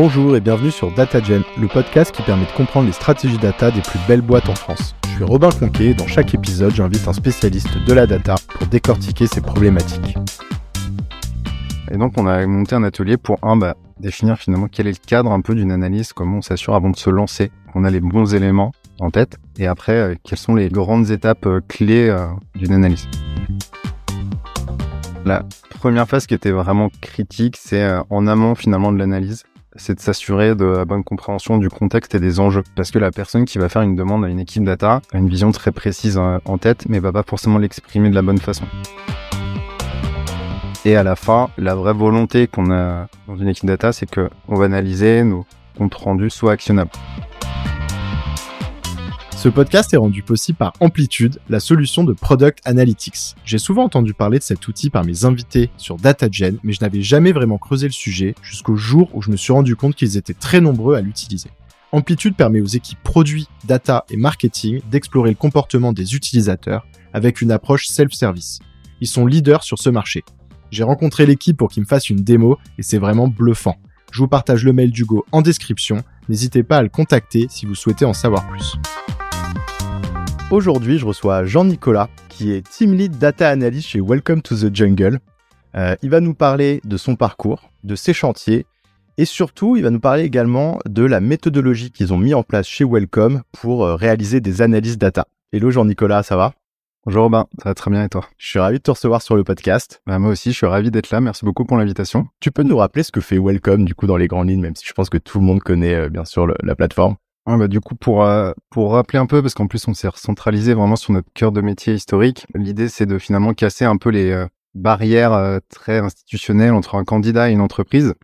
Bonjour et bienvenue sur DataGen, le podcast qui permet de comprendre les stratégies data des plus belles boîtes en France. Je suis Robin Conquet et dans chaque épisode, j'invite un spécialiste de la data pour décortiquer ces problématiques. Et donc, on a monté un atelier pour, un, bah, définir finalement quel est le cadre un peu d'une analyse, comment on s'assure avant de se lancer, qu'on a les bons éléments en tête, et après, euh, quelles sont les grandes étapes euh, clés euh, d'une analyse. La première phase qui était vraiment critique, c'est en amont finalement de l'analyse, c'est de s'assurer de la bonne compréhension du contexte et des enjeux. Parce que la personne qui va faire une demande à une équipe data a une vision très précise en tête, mais va pas forcément l'exprimer de la bonne façon. Et à la fin, la vraie volonté qu'on a dans une équipe data, c'est qu'on va analyser nos comptes rendus soient actionnables. Ce podcast est rendu possible par Amplitude, la solution de Product Analytics. J'ai souvent entendu parler de cet outil par mes invités sur DataGen, mais je n'avais jamais vraiment creusé le sujet jusqu'au jour où je me suis rendu compte qu'ils étaient très nombreux à l'utiliser. Amplitude permet aux équipes produits, data et marketing d'explorer le comportement des utilisateurs avec une approche self-service. Ils sont leaders sur ce marché. J'ai rencontré l'équipe pour qu'ils me fassent une démo et c'est vraiment bluffant. Je vous partage le mail d'Hugo en description. N'hésitez pas à le contacter si vous souhaitez en savoir plus. Aujourd'hui, je reçois Jean-Nicolas, qui est Team Lead Data Analyst chez Welcome to the Jungle. Euh, il va nous parler de son parcours, de ses chantiers, et surtout, il va nous parler également de la méthodologie qu'ils ont mis en place chez Welcome pour euh, réaliser des analyses data. Hello Jean-Nicolas, ça va? Bonjour Robin, ça va très bien et toi? Je suis ravi de te recevoir sur le podcast. Bah, moi aussi, je suis ravi d'être là. Merci beaucoup pour l'invitation. Tu peux nous rappeler ce que fait Welcome du coup dans les grandes lignes, même si je pense que tout le monde connaît euh, bien sûr la plateforme? Bah, du coup, pour, euh, pour rappeler un peu, parce qu'en plus, on s'est recentralisé vraiment sur notre cœur de métier historique, l'idée, c'est de finalement casser un peu les euh, barrières euh, très institutionnelles entre un candidat et une entreprise.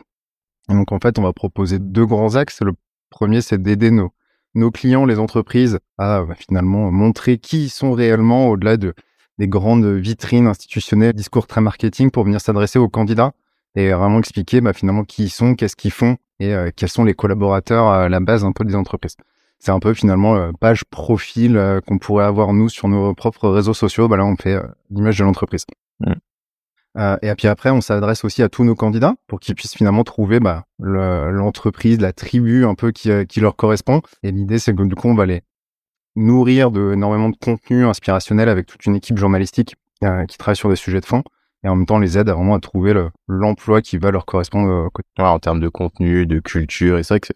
Donc, en fait, on va proposer deux grands axes. Le premier, c'est d'aider nos, nos clients, les entreprises, à bah, finalement montrer qui ils sont réellement au-delà de, des grandes vitrines institutionnelles, discours très marketing pour venir s'adresser aux candidats et vraiment expliquer bah, finalement qui ils sont, qu'est-ce qu'ils font et euh, quels sont les collaborateurs à la base un peu des entreprises. C'est un peu finalement euh, page profil euh, qu'on pourrait avoir nous sur nos propres réseaux sociaux. Bah là, on fait l'image de l'entreprise. Mmh. et puis après, on s'adresse aussi à tous nos candidats pour qu'ils puissent finalement trouver bah, l'entreprise, la tribu un peu qui, qui leur correspond. Et l'idée, c'est que du coup, on va les nourrir de énormément de contenu inspirationnel avec toute une équipe journalistique qui travaille sur des sujets de fond et en même temps les aide à vraiment à trouver l'emploi qui va leur correspondre en termes de contenu, de culture. Et c'est vrai que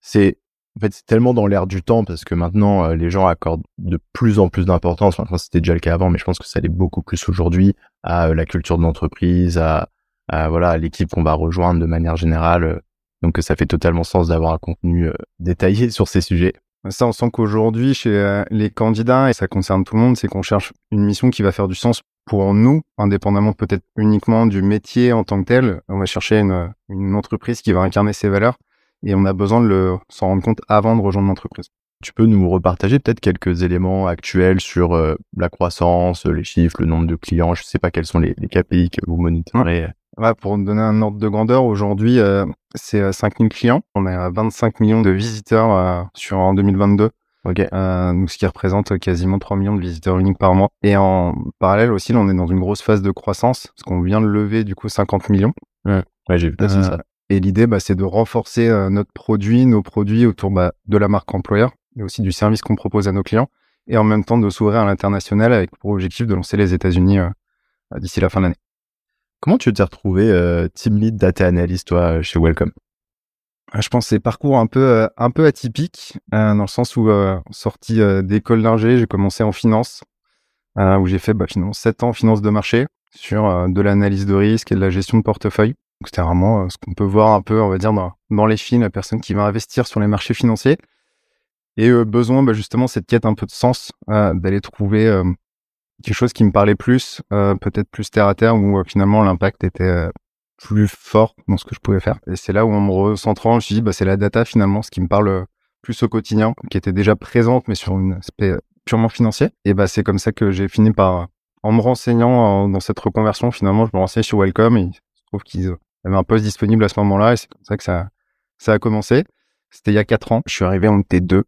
c'est en fait c'est tellement dans l'air du temps parce que maintenant euh, les gens accordent de plus en plus d'importance. Enfin, c'était déjà le cas avant, mais je pense que ça l'est beaucoup plus aujourd'hui à euh, la culture de l'entreprise, à, à, voilà l'équipe qu'on va rejoindre de manière générale. Donc ça fait totalement sens d'avoir un contenu euh, détaillé sur ces sujets. Ça, on sent qu'aujourd'hui, chez les candidats, et ça concerne tout le monde, c'est qu'on cherche une mission qui va faire du sens pour nous, indépendamment peut-être uniquement du métier en tant que tel, on va chercher une, une entreprise qui va incarner ses valeurs et on a besoin de le s'en rendre compte avant de rejoindre l'entreprise. Tu peux nous repartager peut-être quelques éléments actuels sur euh, la croissance, les chiffres, le nombre de clients, je ne sais pas quels sont les, les KPI que vous monitorez. Ouais, pour donner un ordre de grandeur, aujourd'hui, euh, c'est 5000 euh, clients. On a 25 millions de visiteurs sur en 2022. Ok. Euh, donc ce qui représente quasiment 3 millions de visiteurs uniques par mois. Et en parallèle aussi, là, on est dans une grosse phase de croissance parce qu'on vient de lever du coup 50 millions. Ouais, j'ai vu ça. Euh, et l'idée, bah, c'est de renforcer euh, notre produit, nos produits autour bah, de la marque employeur et aussi du service qu'on propose à nos clients. Et en même temps de s'ouvrir à l'international avec pour objectif de lancer les États-Unis d'ici la fin de l'année. Comment tu t'es retrouvé Team Lead Data Analyst, toi, chez Welcome je pense c'est parcours un peu euh, un peu atypique euh, dans le sens où euh, sorti d'école d'ingé, j'ai commencé en finance où j'ai fait bah, finalement 7 ans finance de marché sur de l'analyse de risque et de la gestion de portefeuille. C'était vraiment ce qu'on peut voir un peu, on va dire, dans, dans les films, la personne qui va investir sur les marchés financiers. Et besoin, bah, justement, cette quête un peu de sens, d'aller trouver quelque chose qui me parlait plus, peut-être plus terre à terre, où finalement l'impact était plus fort dans ce que je pouvais faire. Et c'est là où en me recentrant, je me suis dit, bah, c'est la data finalement, ce qui me parle plus au quotidien, qui était déjà présente, mais sur un aspect purement financier. Et bah, c'est comme ça que j'ai fini par, en me renseignant dans cette reconversion, finalement, je me renseignais sur Welcome et il se trouve qu'ils avaient un poste disponible à ce moment-là et c'est comme ça que ça, ça a commencé. C'était il y a quatre ans. Je suis arrivé, on était deux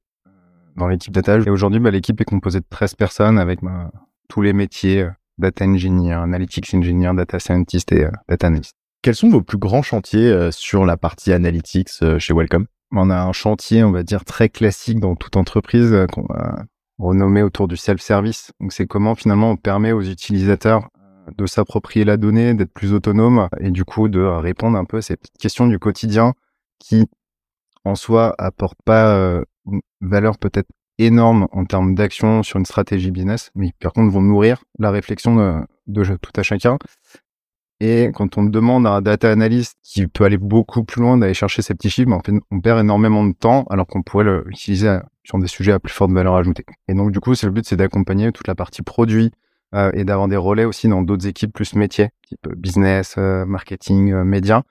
dans l'équipe data. Et aujourd'hui, bah, l'équipe est composée de 13 personnes avec bah, tous les métiers, data engineer, analytics engineer, data scientist et euh, data analyst. Quels sont vos plus grands chantiers sur la partie analytics chez Welcome On a un chantier, on va dire, très classique dans toute entreprise qu'on va renommer autour du self-service. Donc c'est comment finalement on permet aux utilisateurs de s'approprier la donnée, d'être plus autonome et du coup de répondre un peu à ces petites questions du quotidien qui en soi apportent pas euh, une valeur peut-être énorme en termes d'action sur une stratégie business, mais par contre vont nourrir la réflexion de, de tout à chacun. Et quand on demande à un data analyst qui peut aller beaucoup plus loin d'aller chercher ces petits chiffres, ben, en fait, on perd énormément de temps alors qu'on pourrait l'utiliser sur des sujets à plus forte valeur ajoutée. Et donc, du coup, c'est le but, c'est d'accompagner toute la partie produit, euh, et d'avoir des relais aussi dans d'autres équipes plus métiers, type euh, business, euh, marketing, médias,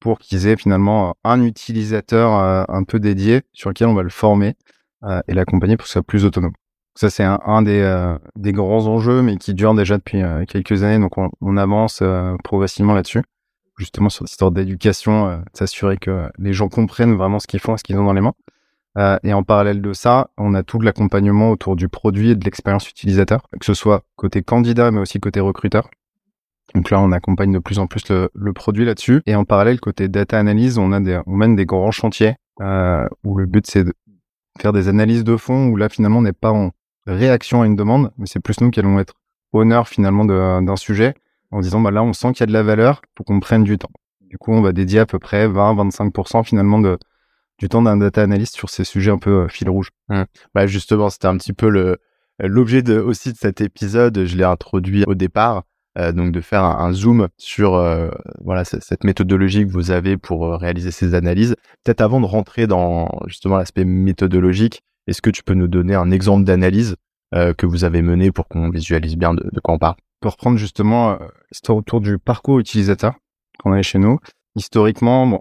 pour qu'ils aient finalement un utilisateur un peu dédié sur lequel on va le former et l'accompagner pour qu'il soit plus autonome. Ça, c'est un, des, des, grands enjeux, mais qui dure déjà depuis quelques années. Donc, on, avance progressivement là-dessus. Justement, sur l'histoire d'éducation, s'assurer que les gens comprennent vraiment ce qu'ils font ce qu'ils ont dans les mains. Euh, et en parallèle de ça, on a tout l'accompagnement autour du produit et de l'expérience utilisateur, que ce soit côté candidat, mais aussi côté recruteur. Donc là, on accompagne de plus en plus le, le produit là-dessus. Et en parallèle, côté data analyse, on a des, on mène des grands chantiers euh, où le but c'est de faire des analyses de fond où là finalement on n'est pas en réaction à une demande, mais c'est plus nous qui allons être honneur finalement d'un sujet en disant bah là on sent qu'il y a de la valeur, pour qu'on prenne du temps. Du coup, on va dédier à peu près 20-25% finalement de, du temps d'un data analyst sur ces sujets un peu euh, fil rouge. Mmh. Bah justement, c'était un petit peu l'objet de, aussi de cet épisode. Je l'ai introduit au départ, euh, donc de faire un, zoom sur euh, voilà cette méthodologie que vous avez pour réaliser ces analyses. Peut-être avant de rentrer dans justement l'aspect méthodologique, est-ce que tu peux nous donner un exemple d'analyse que vous avez mené pour qu'on visualise bien de, de, quoi on parle? Pour reprendre justement l'histoire autour du parcours utilisateur qu'on avait chez nous. Historiquement, bon,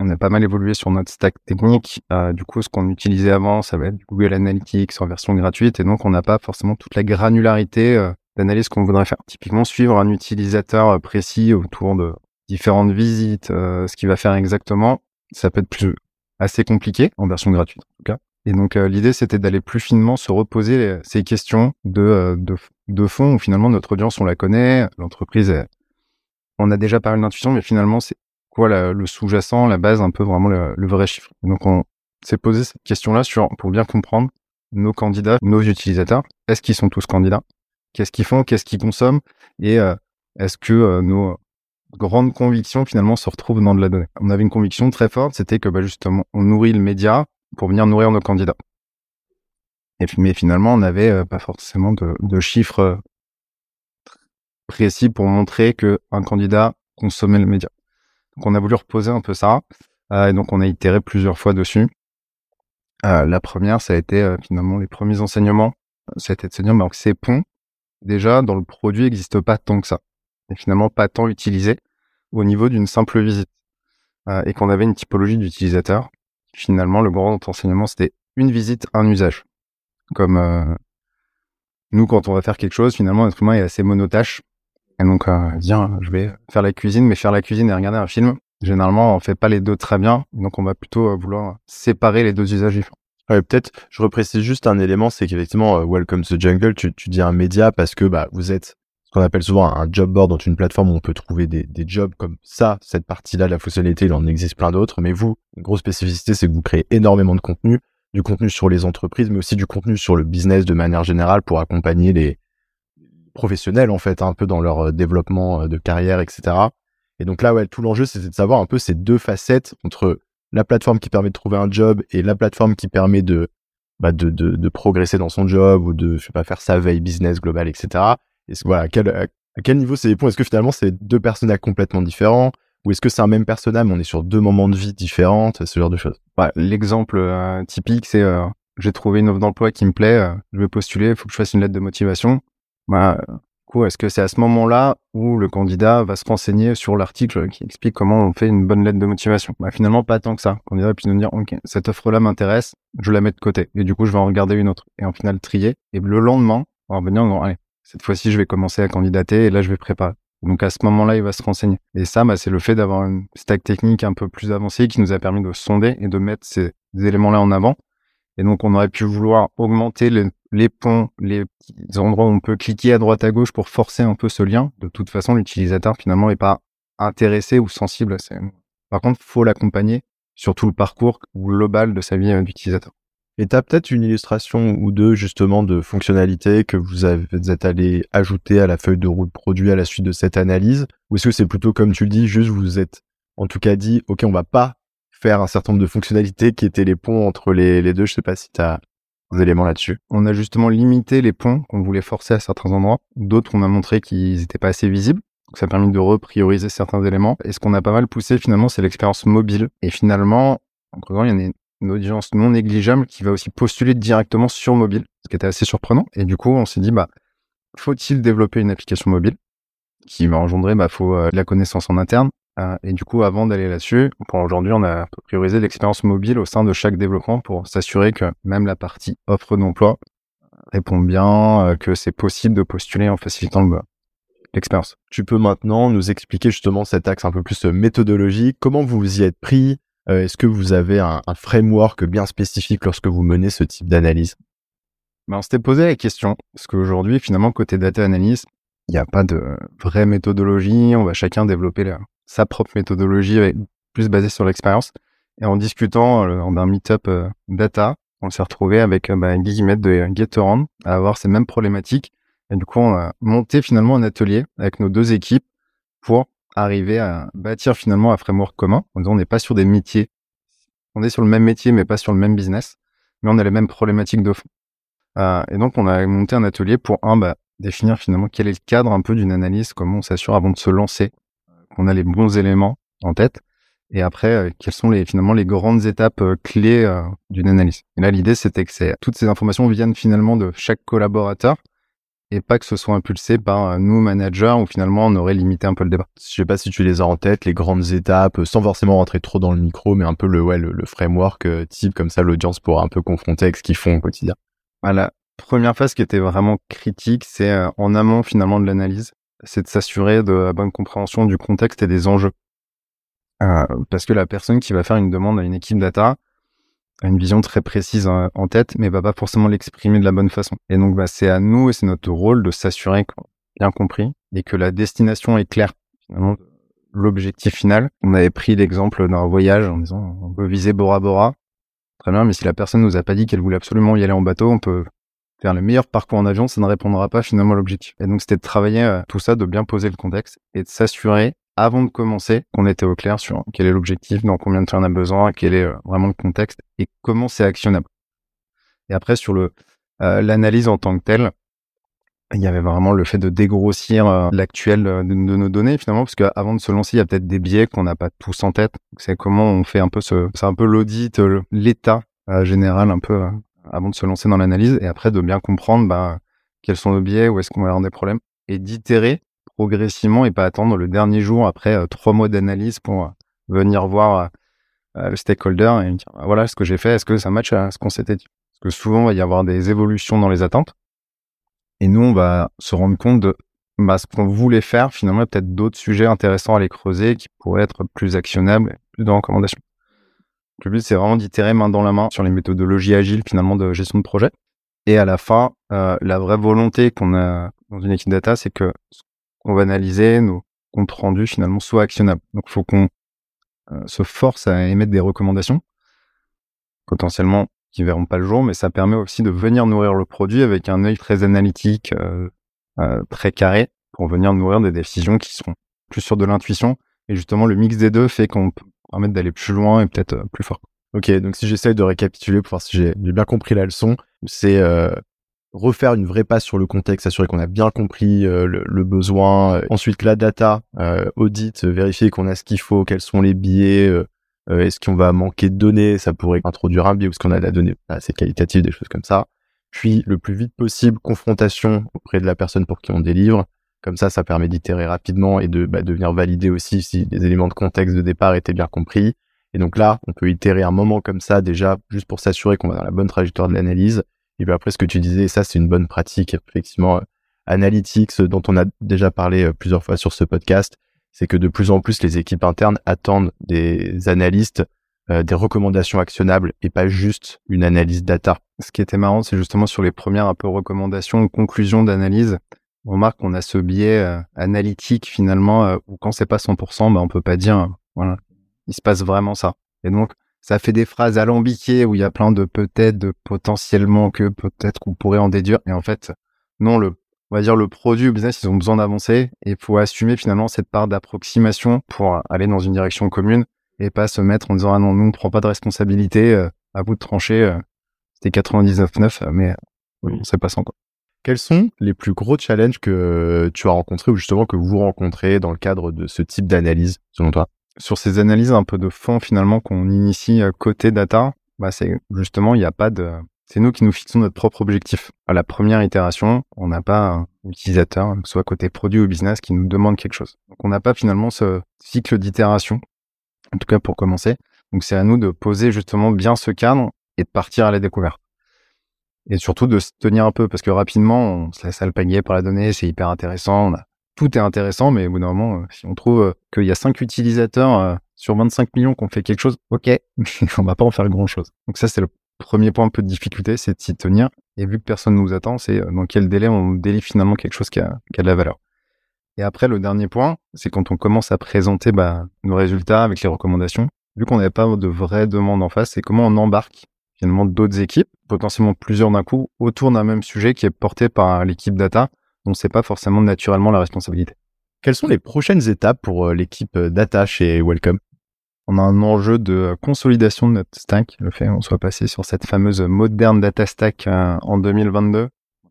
on a pas mal évolué sur notre stack technique. Euh, du coup, ce qu'on utilisait avant, ça va être Google Analytics en version gratuite. Et donc, on n'a pas forcément toute la granularité euh, d'analyse qu'on voudrait faire. Typiquement, suivre un utilisateur euh, précis autour de différentes visites, ce qu'il va faire exactement, ça peut être plus assez compliqué en version gratuite en tout cas. Et donc l'idée c'était d'aller plus finement se reposer ces questions de, de, de fond où finalement notre audience on la connaît, l'entreprise on a déjà parlé d'intuition mais finalement c'est quoi le sous-jacent, la base, un peu vraiment le, vrai chiffre? donc on s'est posé cette question-là sur pour bien comprendre nos candidats, nos utilisateurs. Est-ce qu'ils sont tous candidats? Qu'est-ce qu'ils font? Qu'est-ce qu'ils consomment? Et euh, est-ce que euh, nos grandes convictions finalement se retrouvent dans de la donnée? On avait une conviction très forte, c'était que bah, justement on nourrit le média pour venir nourrir nos candidats. Mais finalement, on n'avait euh, pas forcément de, chiffres précis pour montrer que un candidat consommait le média. Donc on a voulu reposer un peu ça. Euh, et donc on a itéré plusieurs fois dessus. Euh, la première, ça a été euh, finalement les premiers enseignements. Ça a été de se dire, mais ces ponts, déjà, dans le produit, n'existent pas tant que ça. Et finalement, pas tant utilisé au niveau d'une simple visite. et qu'on avait une typologie d'utilisateur. Finalement, le grand enseignement, c'était une visite, un usage. Comme nous, quand on va faire quelque chose, finalement, notre humain est assez monotache. Et donc, euh, dire, je vais faire la cuisine, mais faire la cuisine et regarder un film, généralement, on fait pas les deux très bien. Donc, on va plutôt euh, vouloir séparer les deux usages. Ouais, peut-être, je reprécise juste un élément, c'est qu'effectivement, euh, Welcome to the Jungle, tu, dis un média parce que bah, vous êtes qu'on appelle souvent un job board dans une plateforme où on peut trouver des, jobs comme ça, cette partie-là de la fonctionnalité, il en existe plein d'autres. Mais vous, une grosse spécificité, c'est que vous créez énormément de contenu, du contenu sur les entreprises, mais aussi du contenu sur le business de manière générale pour accompagner les, professionnels en fait, un peu dans leur euh, développement euh, de carrière, etc. Et donc là, ouais, tout l'enjeu, c'était de savoir un peu ces deux facettes entre la plateforme qui permet de trouver un job et la plateforme qui permet de, bah, de, de, progresser dans son job ou de, je sais pas, faire sa veille business globale, etc. Et voilà, à quel, à quel niveau c'est points Est-ce que finalement c'est deux personnages complètement différents? Ou est-ce que c'est un même personnage mais on est sur deux moments de vie différents, ce genre de choses ouais, L'exemple euh, typique, c'est j'ai trouvé une offre d'emploi qui me plaît, je vais postuler, il faut que je fasse une lettre de motivation. Bah, est-ce que c'est à ce moment-là où le candidat va se renseigner sur l'article qui explique comment on fait une bonne lettre de motivation? Bah, Finalement, pas tant que ça. Le candidat va nous dire, OK, cette offre-là m'intéresse, je la mets de côté. Et du coup, je vais en regarder une autre. Et en final, trier. Et le lendemain, on va venir en disant, allez, cette fois-ci, je vais commencer à candidater et là, je vais préparer. Donc à ce moment-là, il va se renseigner. Et ça, bah, c'est le fait d'avoir une stack technique un peu plus avancée qui nous a permis de sonder et de mettre ces éléments-là en avant. Et donc, on aurait pu vouloir augmenter les ponts, les endroits où on peut cliquer à droite à gauche pour forcer un peu ce lien. De toute façon, l'utilisateur finalement n'est pas intéressé ou sensible à ces Par contre, faut l'accompagner sur tout le parcours global de sa vie d'utilisateur. Et tu peut-être une illustration ou deux justement de fonctionnalités que vous, avez, êtes allé ajouter à la feuille de route produit à la suite de cette analyse? Ou est-ce que c'est plutôt comme tu le dis, juste vous êtes en tout cas dit, OK, on va pas faire un certain nombre de fonctionnalités qui étaient les ponts entre les, les deux? Je sais pas si tu as des éléments là-dessus. On a justement limité les ponts qu'on voulait forcer à certains endroits. D'autres, on a montré qu'ils n'étaient pas assez visibles. Donc ça a permis de reprioriser certains éléments. Et ce qu'on a pas mal poussé finalement, c'est l'expérience mobile. Et finalement, en il y en a une audience non négligeable qui va aussi postuler directement sur mobile, ce qui était assez surprenant. Et du coup, on s'est dit, bah, faut-il développer une application mobile qui va engendrer, bah, faut euh, la connaissance en interne. Euh, et du coup, avant d'aller là-dessus, pour aujourd'hui, on a priorisé l'expérience mobile au sein de chaque développement pour s'assurer que même la partie offre d'emploi répond bien, euh, que c'est possible de postuler en facilitant l'expérience. Tu peux maintenant nous expliquer justement cet axe un peu plus méthodologique, comment vous vous y êtes pris, est-ce que vous avez un, framework bien spécifique lorsque vous menez ce type d'analyse? Ben, On s'était posé la question, parce qu'aujourd'hui, finalement, côté data analyst, il n'y a pas de vraie méthodologie. On va chacun développer sa propre méthodologie plus basée sur l'expérience. Et en discutant euh, d'un meet-up euh, data, on s'est retrouvé avec euh, bah, Guillemette de GetAround à avoir ces mêmes problématiques. Et du coup, on a monté finalement un atelier avec nos deux équipes pour arriver à bâtir finalement un framework commun. On n'est pas sur des métiers. On est sur le même métier, mais pas sur le même business. Mais on a les mêmes problématiques de fond. Euh, et donc, on a monté un atelier pour, un, bah, définir finalement quel est le cadre un peu d'une analyse, comment on s'assure avant de se lancer, qu'on a les bons éléments en tête. Et après, euh, quelles sont les, finalement les grandes étapes euh, clés d'une analyse. Et là, l'idée, c'était que toutes ces informations viennent finalement de chaque collaborateur et pas que ce soit impulsé par euh, nous, managers, où finalement on aurait limité un peu le débat. Je sais pas si tu les as en tête, les grandes étapes, sans forcément rentrer trop dans le micro, mais un peu le, ouais, le, framework euh, type, comme ça l'audience pourra un peu confronter avec ce qu'ils font au quotidien. Bah, la première phase qui était vraiment critique, c'est euh, en amont finalement de l'analyse, c'est de s'assurer de la bonne compréhension du contexte et des enjeux. parce que la personne qui va faire une demande à une équipe data, une vision très précise en, tête, mais va pas forcément l'exprimer de la bonne façon. Et donc, bah, c'est à nous et c'est notre rôle de s'assurer qu'on a bien compris et que la destination est claire. Finalement, l'objectif final. On avait pris l'exemple d'un voyage en disant on peut viser Bora Bora. Très bien, mais si la personne nous a pas dit qu'elle voulait absolument y aller en bateau, on peut faire le meilleur parcours en avion, ça ne répondra pas finalement à l'objectif. Et donc, c'était de travailler euh, tout ça, de bien poser le contexte et de s'assurer avant de commencer, qu'on était au clair sur quel est l'objectif, dans combien de temps on a besoin, quel est euh, vraiment le contexte et comment c'est actionnable. Et après, sur le euh, l'analyse en tant que telle, il y avait vraiment le fait de dégrossir euh, l'actuel de, nos données finalement, parce qu'avant de se lancer, il y a peut-être des biais qu'on n'a pas tous en tête. C'est comment on fait un peu ce, c'est un peu l'audit, l'état général un peu avant de se lancer dans l'analyse, et après de bien comprendre bah, quels sont nos biais, où est-ce qu'on va avoir des problèmes, et d'itérer progressivement et pas attendre le dernier jour après euh, trois mois d'analyse pour euh, venir voir euh, le stakeholder et dire bah, voilà ce que j'ai fait, est-ce que ça match à ce qu'on s'était dit? Parce que souvent, il va y avoir des évolutions dans les attentes. Et nous, on va se rendre compte de bah, ce qu'on voulait faire. Finalement, il y a peut-être d'autres sujets intéressants à les creuser qui pourraient être plus actionnables, plus de recommandations. Le but, c'est vraiment d'itérer main dans la main sur les méthodologies agiles, finalement, de gestion de projet. Et à la fin, la vraie volonté qu'on a dans une équipe data, c'est que on va analyser, nos comptes rendus finalement soient actionnables. Donc, il faut qu'on euh, se force à émettre des recommandations, potentiellement qui verront pas le jour, mais ça permet aussi de venir nourrir le produit avec un œil très analytique, euh, euh, très carré, pour venir nourrir des décisions qui seront plus sur de l'intuition. Et justement, le mix des deux fait qu'on peut permettre d'aller plus loin et peut-être plus fort. Ok, donc si j'essaye de récapituler pour voir si j'ai bien compris la leçon, c'est refaire une vraie passe sur le contexte, s'assurer qu'on a bien compris euh, le, besoin. Euh, ensuite, la data, euh, audit, vérifier qu'on a ce qu'il faut, quels sont les biais, est-ce qu'on va manquer de données, ça pourrait introduire un biais, est-ce qu'on a de la donnée assez qualitative, des choses comme ça. Puis, le plus vite possible, confrontation auprès de la personne pour qui on délivre. Comme ça, ça permet d'itérer rapidement et de, bah, de venir valider aussi si les éléments de contexte de départ étaient bien compris. Et donc là, on peut itérer un moment comme ça déjà, juste pour s'assurer qu'on va dans la bonne trajectoire de l'analyse. Et puis après, ce que tu disais, ça, c'est une bonne pratique, effectivement, euh, analytics, dont on a déjà parlé euh, plusieurs fois sur ce podcast, c'est que de plus en plus, les équipes internes attendent des analystes euh, des recommandations actionnables et pas juste une analyse data. Ce qui était marrant, c'est justement sur les premières un peu recommandations ou conclusions d'analyse, on remarque qu'on a ce biais analytique finalement où quand c'est pas 100%, bah, on peut pas dire voilà, il se passe vraiment ça. Et donc ça fait des phrases alambiquées où il y a plein de peut-être, de potentiellement que peut-être qu'on pourrait en déduire. Et en fait, non, le, on va dire le produit, le business, ils ont besoin d'avancer et il faut assumer finalement cette part d'approximation pour aller dans une direction commune et pas se mettre en disant ah non, nous on prend pas de responsabilité, euh, à bout de trancher, euh, c'était 99,9, mais oui. c'est pas sans quoi. Quels sont les plus gros challenges que tu as rencontrés ou justement que vous rencontrez dans le cadre de ce type d'analyse, selon toi? Sur ces analyses un peu de fond finalement qu'on initie euh, côté data, bah c'est justement il n'y a pas de c'est nous qui nous fixons notre propre objectif. À la première itération, on n'a pas un utilisateur, soit côté produit ou business, qui nous demande quelque chose. Donc on n'a pas finalement ce cycle d'itération, en tout cas pour commencer. Donc c'est à nous de poser justement bien ce cadre et de partir à la découverte. Et surtout de se tenir un peu, parce que rapidement, on se laisse alpaguer par la donnée, c'est hyper intéressant, tout est intéressant, mais au bout d'un moment, euh, si on trouve euh, qu'il y a 5 utilisateurs euh, sur 25 millions qui ont fait quelque chose, ok, on va pas en faire grand chose. Donc ça, c'est le premier point un peu de difficulté, c'est de s'y tenir. Et vu que personne ne nous attend, c'est dans quel délai on délivre finalement quelque chose qui a, qui de la valeur. Et après, le dernier point, c'est quand on commence à présenter bah, nos résultats avec les recommandations. Vu qu'on n'avait pas de vraies demandes en face, c'est comment on embarque finalement d'autres équipes, potentiellement plusieurs d'un coup, autour d'un même sujet qui est porté par l'équipe data dont c'est pas forcément naturellement la responsabilité. Quelles sont les prochaines étapes pour euh, l'équipe euh, data chez Welcome On a un enjeu de euh, consolidation de notre stack, le fait qu'on soit passé sur cette fameuse moderne data stack en 2022.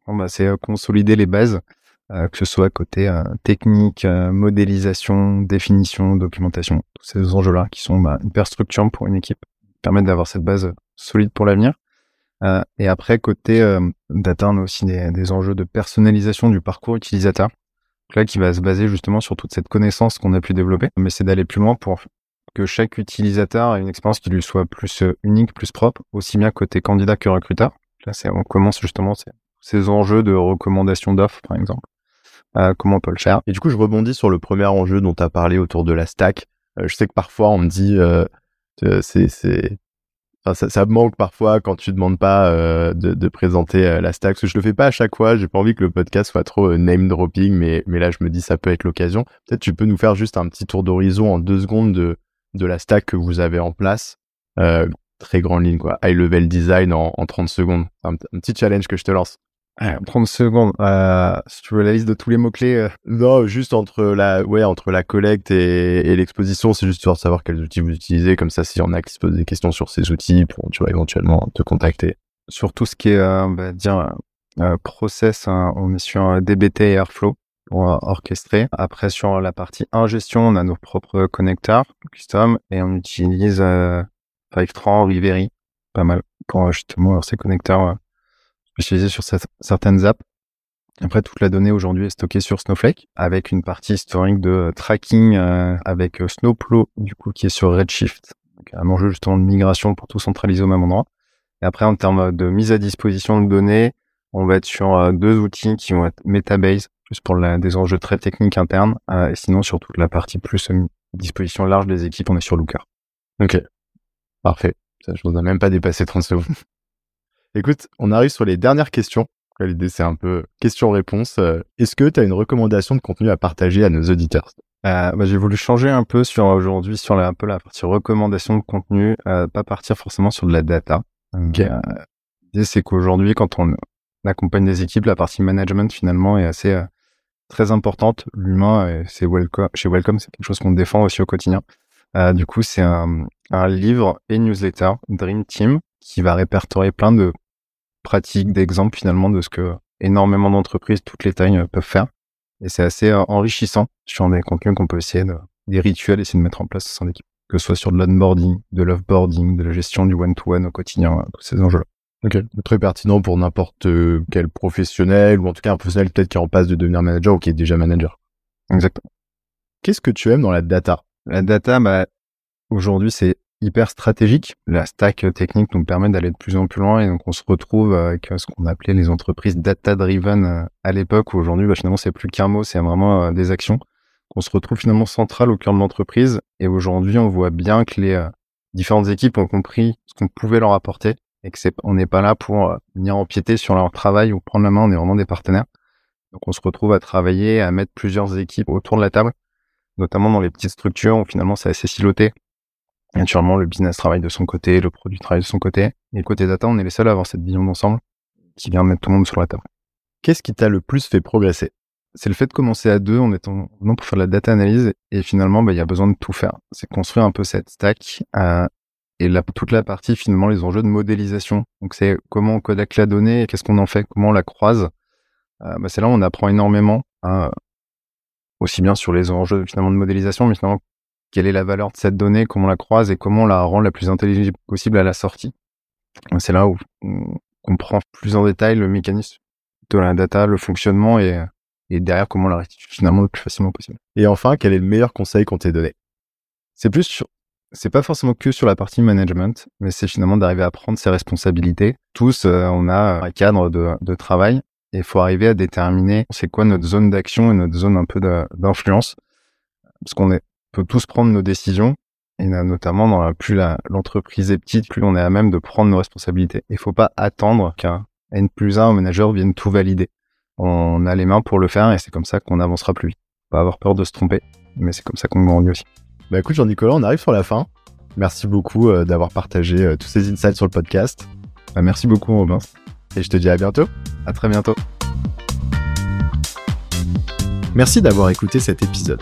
Bah, c'est consolider les bases, que ce soit côté technique, modélisation, définition, documentation, tous ces enjeux-là qui sont bah, hyper structurants pour une équipe, permettent d'avoir cette base solide pour l'avenir. Euh, et après, côté euh, a aussi des, enjeux de personnalisation du parcours utilisateur. là, qui va se baser justement sur toute cette connaissance qu'on a pu développer. Mais c'est d'aller plus loin pour que chaque utilisateur ait une expérience qui lui soit plus euh, unique, plus propre, aussi bien côté candidat que recruteur. Là, on commence justement ces, ces enjeux de recommandation d'offres, par exemple. comment on peut le faire. Et du coup, je rebondis sur le premier enjeu dont tu as parlé autour de la stack. je sais que parfois, on me dit, c'est, c'est, ça, ça, manque parfois quand tu demandes pas euh, de, de, présenter euh, la stack. Parce que je le fais pas à chaque fois. J'ai pas envie que le podcast soit trop euh, name dropping, mais, mais là je me dis ça peut être l'occasion. Peut-être tu peux nous faire juste un petit tour d'horizon en deux secondes de, de la stack que vous avez en place. très grande ligne quoi. High level design en, en 30 secondes. Un petit challenge que je te lance. 30 secondes. Euh, si tu veux la liste de tous les mots-clés. Euh. Non, juste entre la, ouais, entre la collecte et, et l'exposition, c'est juste pour savoir quels outils vous utilisez. Comme ça, s'il y en a qui se posent des questions sur ces outils, pour, tu vas éventuellement te contacter. Sur tout ce qui est, euh, on va dire, euh, process, hein, on est sur DBT et Airflow pour orchestrer. Après, sur la partie ingestion, on a nos propres connecteurs custom et on utilise euh, Fivetran, Rivery, pas mal pour justement ces connecteurs spécialisé sur certaines apps. Après, toute la donnée aujourd'hui est stockée sur Snowflake avec une partie historique de tracking euh, avec euh, Snowplow, du coup, qui est sur Redshift. Un enjeu justement de migration pour tout centraliser au même endroit. Et après, en termes de mise à disposition de données, on va être sur euh, deux outils qui vont être Metabase, plus pour des enjeux très techniques internes, et sinon sur toute la partie plus disposition large des équipes, on est sur Looker. Ok, parfait. Ça, je ne même pas dépassé 30 secondes. Écoute, on arrive sur les dernières questions. L'idée, c'est un peu question-réponse. Euh, est-ce que tu as une recommandation de contenu à partager à nos auditeurs? Euh, bah, J'ai voulu changer un peu sur aujourd'hui sur la, un peu la partie recommandation de contenu, euh, pas partir forcément sur de la data. Okay. Euh, L'idée, c'est qu'aujourd'hui, quand on accompagne des équipes, la partie management finalement est assez euh, très importante. L'humain, c'est welcome. Chez Welcome, c'est quelque chose qu'on défend aussi au quotidien. du coup, c'est un, un livre et newsletter Dream Team qui va répertorier plein de pratique d'exemple finalement de ce que énormément d'entreprises, toutes les tailles euh, peuvent faire. Et c'est assez euh, enrichissant sur des contenus qu'on peut essayer de, des rituels, essayer de mettre en place sans équipe. Que ce soit sur de l'onboarding, de l'offboarding, de la gestion du one-to-one au quotidien, euh, tous ces enjeux-là. Ok, très pertinent pour n'importe quel professionnel, ou en tout cas un professionnel peut-être qui est en passe de devenir manager ou qui est déjà manager. Exactement. Qu'est-ce que tu aimes dans la data? La data, bah, aujourd'hui, c'est hyper stratégique. La stack technique nous permet d'aller de plus en plus loin et donc on se retrouve avec ce qu'on appelait les entreprises data-driven euh, à l'époque aujourd'hui bah, finalement c'est plus qu'un mot, c'est vraiment euh, des actions. On se retrouve finalement central au cœur de l'entreprise et aujourd'hui on voit bien que les euh, différentes équipes ont compris ce qu'on pouvait leur apporter et que c'est on n'est pas là pour venir empiéter sur leur travail ou prendre la main, on est vraiment des partenaires. Donc on se retrouve à travailler, à mettre plusieurs équipes autour de la table, notamment dans les petites structures où finalement c'est assez siloté. Naturellement, le business travaille de son côté, le produit travaille de son côté. Et côté data, on est les seuls à avoir cette vision d'ensemble qui vient mettre tout le monde sur la table. Qu'est-ce qui t'a le plus fait progresser? C'est le fait de commencer à deux en étant non pour faire de la data analyse et finalement, bah, il y a besoin de tout faire. C'est construire un peu cette stack euh, et toute la partie finalement les enjeux de modélisation. Donc c'est comment on collecte la donnée, qu'est-ce qu'on en fait, comment on la croise. Euh, bah, c'est là où on apprend énormément, hein, aussi bien sur les enjeux finalement de modélisation, mais finalement quelle est la valeur de cette donnée, comment on la croise et comment on la rend la plus intelligible possible à la sortie. C'est là où on comprend plus en détail le mécanisme de la data, le fonctionnement et, et derrière comment on la restitue finalement le plus facilement possible. Et enfin, quel est le meilleur conseil qu'on t'ait donné? C'est plus sur, c'est pas forcément que sur la partie management, mais c'est finalement d'arriver à prendre ses responsabilités. Tous, euh, on a un cadre de, de travail et il faut arriver à déterminer c'est quoi notre zone d'action et notre zone un peu d'influence. Parce qu'on est, peut tous prendre nos décisions, et notamment dans la, plus l'entreprise est petite, plus on est à même de prendre nos responsabilités. Il faut pas attendre qu'un N plus 1 manager vienne tout valider. On a les mains pour le faire et c'est comme ça qu'on avancera plus vite. Pas avoir peur de se tromper, mais c'est comme ça qu'on grandit aussi. Bah écoute Jean-Nicolas, on arrive sur la fin. Merci beaucoup euh, d'avoir partagé euh, tous ces insights sur le podcast. Bah, merci beaucoup Robin. Et je te dis à bientôt. À très bientôt. Merci d'avoir écouté cet épisode.